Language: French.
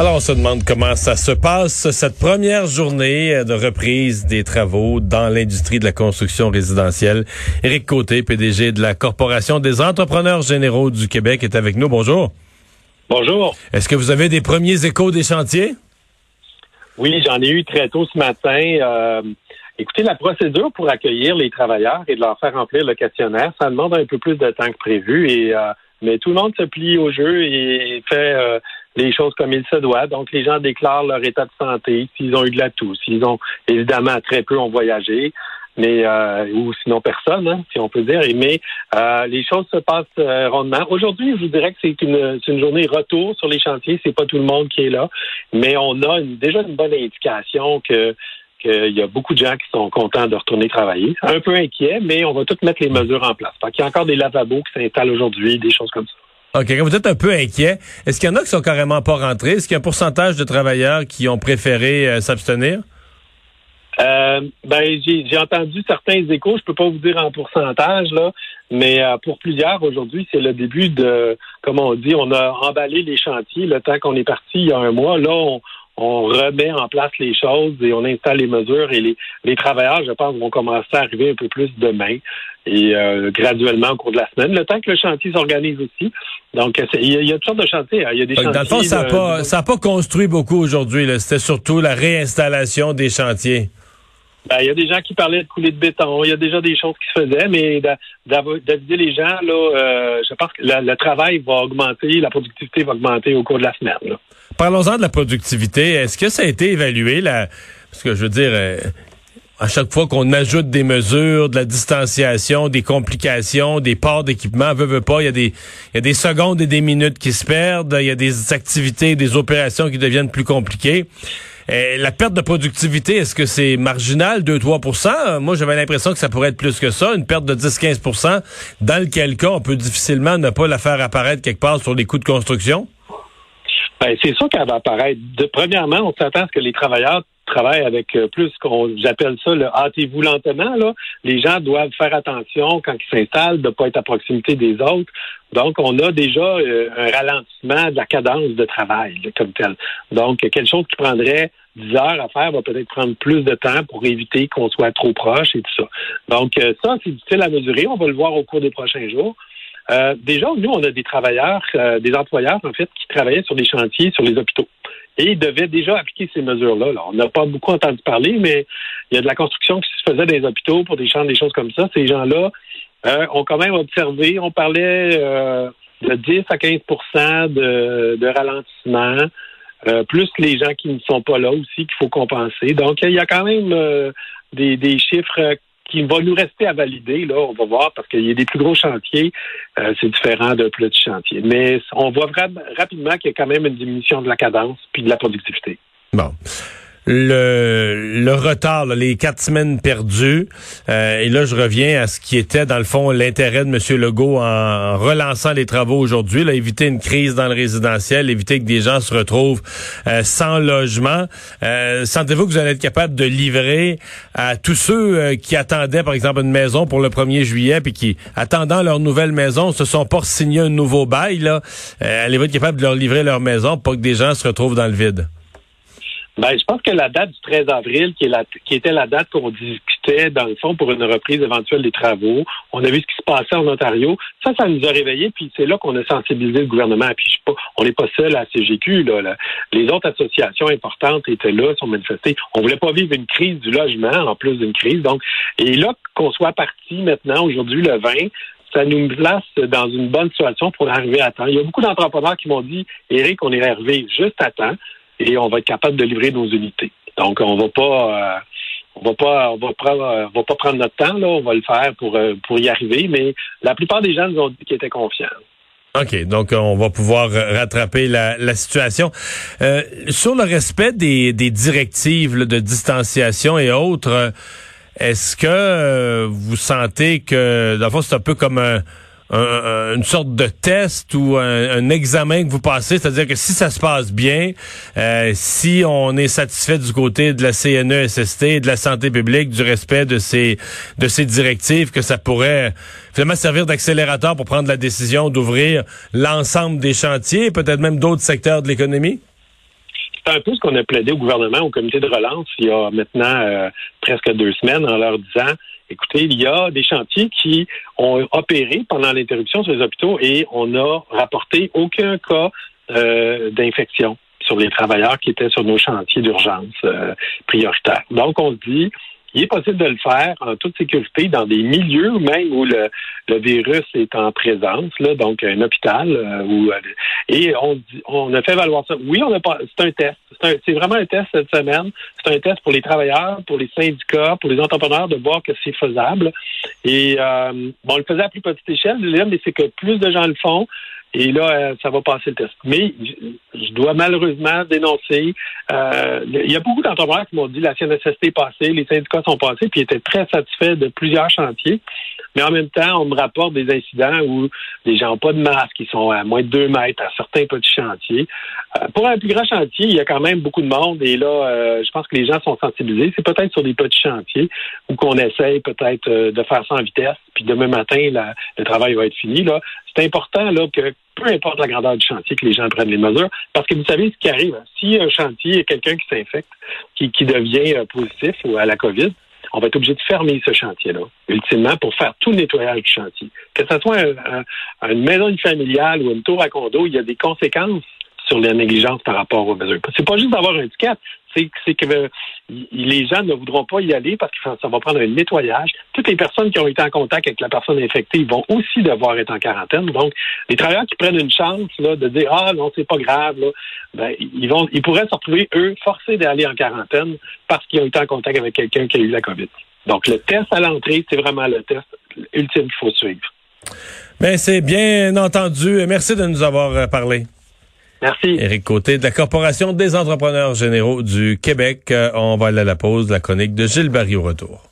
Alors, on se demande comment ça se passe, cette première journée de reprise des travaux dans l'industrie de la construction résidentielle. Éric Côté, PDG de la Corporation des entrepreneurs généraux du Québec, est avec nous. Bonjour. Bonjour. Est-ce que vous avez des premiers échos des chantiers? Oui, j'en ai eu très tôt ce matin. Euh, écoutez, la procédure pour accueillir les travailleurs et de leur faire remplir le questionnaire, ça demande un peu plus de temps que prévu. Et euh, mais tout le monde se plie au jeu et fait euh, les choses comme il se doit. Donc, les gens déclarent leur état de santé, s'ils ont eu de la toux, s'ils ont, évidemment, très peu ont voyagé, mais euh, ou sinon personne, hein, si on peut dire. Mais euh, les choses se passent euh, rondement. Aujourd'hui, je vous dirais que c'est une, journée retour sur les chantiers. C'est pas tout le monde qui est là, mais on a déjà une bonne indication que qu'il y a beaucoup de gens qui sont contents de retourner travailler. Un peu inquiets, mais on va toutes mettre les mesures en place. Il y a encore des lavabos qui s'installent aujourd'hui, des choses comme ça. OK, vous êtes un peu inquiet, est-ce qu'il y en a qui sont carrément pas rentrés? Est-ce qu'il y a un pourcentage de travailleurs qui ont préféré euh, s'abstenir? Euh, ben, j'ai entendu certains échos, je peux pas vous dire en pourcentage, là, mais euh, pour plusieurs, aujourd'hui, c'est le début de, comme on dit, on a emballé les chantiers le temps qu'on est parti il y a un mois. Là, on, on remet en place les choses et on installe les mesures et les, les travailleurs, je pense, vont commencer à arriver un peu plus demain et euh, graduellement au cours de la semaine, le temps que le chantier s'organise aussi. Donc, il y, a, toutes sortes de chantiers. Hein. Il y a des chantiers dans le fond, ça n'a pas, construit beaucoup aujourd'hui. C'était surtout la réinstallation des chantiers. Ben, il y a des gens qui parlaient de couler de béton. Il y a déjà des choses qui se faisaient, mais d'aviser les gens, là, euh, je pense que le travail va augmenter, la productivité va augmenter au cours de la semaine. Parlons-en de la productivité. Est-ce que ça a été évalué, là? Parce que je veux dire, euh, à chaque fois qu'on ajoute des mesures, de la distanciation, des complications, des ports d'équipement, veut, veut pas, il y, a des, y a des secondes et des minutes qui se perdent, il y a des activités, des opérations qui deviennent plus compliquées. Euh, la perte de productivité, est-ce que c'est marginal, 2-3% Moi, j'avais l'impression que ça pourrait être plus que ça, une perte de 10-15% dans lequel cas, on peut difficilement ne pas la faire apparaître quelque part sur les coûts de construction. Ben, c'est sûr qu'elle va apparaître. De, premièrement, on s'attend à ce que les travailleurs travaillent avec euh, plus qu'on j'appelle ça le hâtez-vous lentement. Là. Les gens doivent faire attention quand ils s'installent de ne pas être à proximité des autres. Donc, on a déjà euh, un ralentissement de la cadence de travail comme tel. Donc, quelque chose qui prendrait 10 heures à faire va peut-être prendre plus de temps pour éviter qu'on soit trop proche et tout ça. Donc, euh, ça, c'est difficile à mesurer. On va le voir au cours des prochains jours. Euh, déjà, nous, on a des travailleurs, euh, des employeurs, en fait, qui travaillaient sur des chantiers, sur les hôpitaux. Et ils devaient déjà appliquer ces mesures-là. On n'a pas beaucoup entendu parler, mais il y a de la construction qui se faisait dans les hôpitaux pour des champs, des choses comme ça. Ces gens-là euh, ont quand même observé, on parlait de 10 à 15 de, de ralentissement, plus les gens qui ne sont pas là aussi qu'il faut compenser. Donc, il y a quand même des chiffres qui va nous rester à valider. Là, on va voir parce qu'il y a des plus gros chantiers, euh, c'est différent de plus petits chantiers. Mais on voit rapidement qu'il y a quand même une diminution de la cadence puis de la productivité. Bon le, retard, les quatre semaines perdues. Euh, et là, je reviens à ce qui était, dans le fond, l'intérêt de M. Legault en relançant les travaux aujourd'hui, là, éviter une crise dans le résidentiel, éviter que des gens se retrouvent euh, sans logement. Euh, Sentez-vous que vous allez être capable de livrer à tous ceux qui attendaient, par exemple, une maison pour le 1er juillet, puis qui, attendant leur nouvelle maison, se sont pas signé un nouveau bail, là, allez-vous être capable de leur livrer leur maison pour que des gens se retrouvent dans le vide? Ben, je pense que la date du 13 avril, qui, est la, qui était la date qu'on discutait, dans le fond, pour une reprise éventuelle des travaux, on a vu ce qui se passait en Ontario. Ça, ça nous a réveillés, puis c'est là qu'on a sensibilisé le gouvernement. Puis je on n'est pas seul à CGQ. Là, Les autres associations importantes étaient là, sont manifestées. On voulait pas vivre une crise du logement, en plus d'une crise. Donc, et là, qu'on soit parti maintenant, aujourd'hui, le 20, ça nous place dans une bonne situation pour arriver à temps. Il y a beaucoup d'entrepreneurs qui m'ont dit, Eric, on est arrivé juste à temps et on va être capable de livrer nos unités. Donc, on va pas, euh, on va pas, on va prendre, on va pas prendre notre temps là. On va le faire pour euh, pour y arriver. Mais la plupart des gens nous ont dit qu'ils étaient confiants. OK, donc on va pouvoir rattraper la, la situation. Euh, sur le respect des, des directives de distanciation et autres, est-ce que vous sentez que, dans c'est un peu comme un une sorte de test ou un, examen que vous passez, c'est-à-dire que si ça se passe bien, euh, si on est satisfait du côté de la CNESST, de la santé publique, du respect de ces de ces directives, que ça pourrait finalement servir d'accélérateur pour prendre la décision d'ouvrir l'ensemble des chantiers, peut-être même d'autres secteurs de l'économie? c'est un peu ce qu'on a plaidé au gouvernement, au comité de relance, il y a maintenant euh, presque deux semaines, en leur disant, écoutez, il y a des chantiers qui ont opéré pendant l'interruption sur les hôpitaux et on n'a rapporté aucun cas euh, d'infection sur les travailleurs qui étaient sur nos chantiers d'urgence euh, prioritaires. Donc, on se dit, il est possible de le faire en toute sécurité dans des milieux même où le, virus est en présence, là, donc un hôpital. Euh, euh, et on, on a fait valoir ça. Oui, on a pas. C'est un test. C'est vraiment un test cette semaine. C'est un test pour les travailleurs, pour les syndicats, pour les entrepreneurs de voir que c'est faisable. Et euh, bon, on le faisait à plus petite échelle, mais c'est que plus de gens le font. Et là, euh, ça va passer le test. Mais je dois malheureusement dénoncer. Euh, il y a beaucoup d'entrepreneurs qui m'ont dit la CNSST est passée, les syndicats sont passés, puis ils étaient très satisfaits de plusieurs chantiers. Mais en même temps, on me rapporte des incidents où les gens n'ont pas de masque, ils sont à moins de deux mètres à certains petits chantiers. Euh, pour un plus grand chantier, il y a quand même beaucoup de monde. Et là, je pense que les gens sont sensibilisés. C'est peut-être sur des petits chantiers où qu'on essaye peut-être de faire ça en vitesse. Puis demain matin, le travail va être fini. Là, c'est important là que peu importe la grandeur du chantier, que les gens prennent les mesures. Parce que vous savez ce qui arrive. Hein. Si un chantier, a quelqu'un qui s'infecte, qui, devient euh, positif ou à la COVID, on va être obligé de fermer ce chantier-là, ultimement, pour faire tout le nettoyage du chantier. Que ce soit une maison familiale ou une tour à condo, il y a des conséquences sur la négligence par rapport aux mesures. C'est pas juste d'avoir un ticket, c'est que les gens ne voudront pas y aller parce que ça va prendre un nettoyage. Toutes les personnes qui ont été en contact avec la personne infectée vont aussi devoir être en quarantaine. Donc, les travailleurs qui prennent une chance là, de dire ah non c'est pas grave, ben, ils vont, ils pourraient se retrouver eux forcés d'aller en quarantaine parce qu'ils ont été en contact avec quelqu'un qui a eu la COVID. Donc, le test à l'entrée, c'est vraiment le test ultime qu'il faut suivre. Ben, c'est bien entendu. Merci de nous avoir euh, parlé. Merci. Éric Côté de la Corporation des entrepreneurs généraux du Québec. Euh, on va aller à la pause, la chronique de Gilles Barry au retour.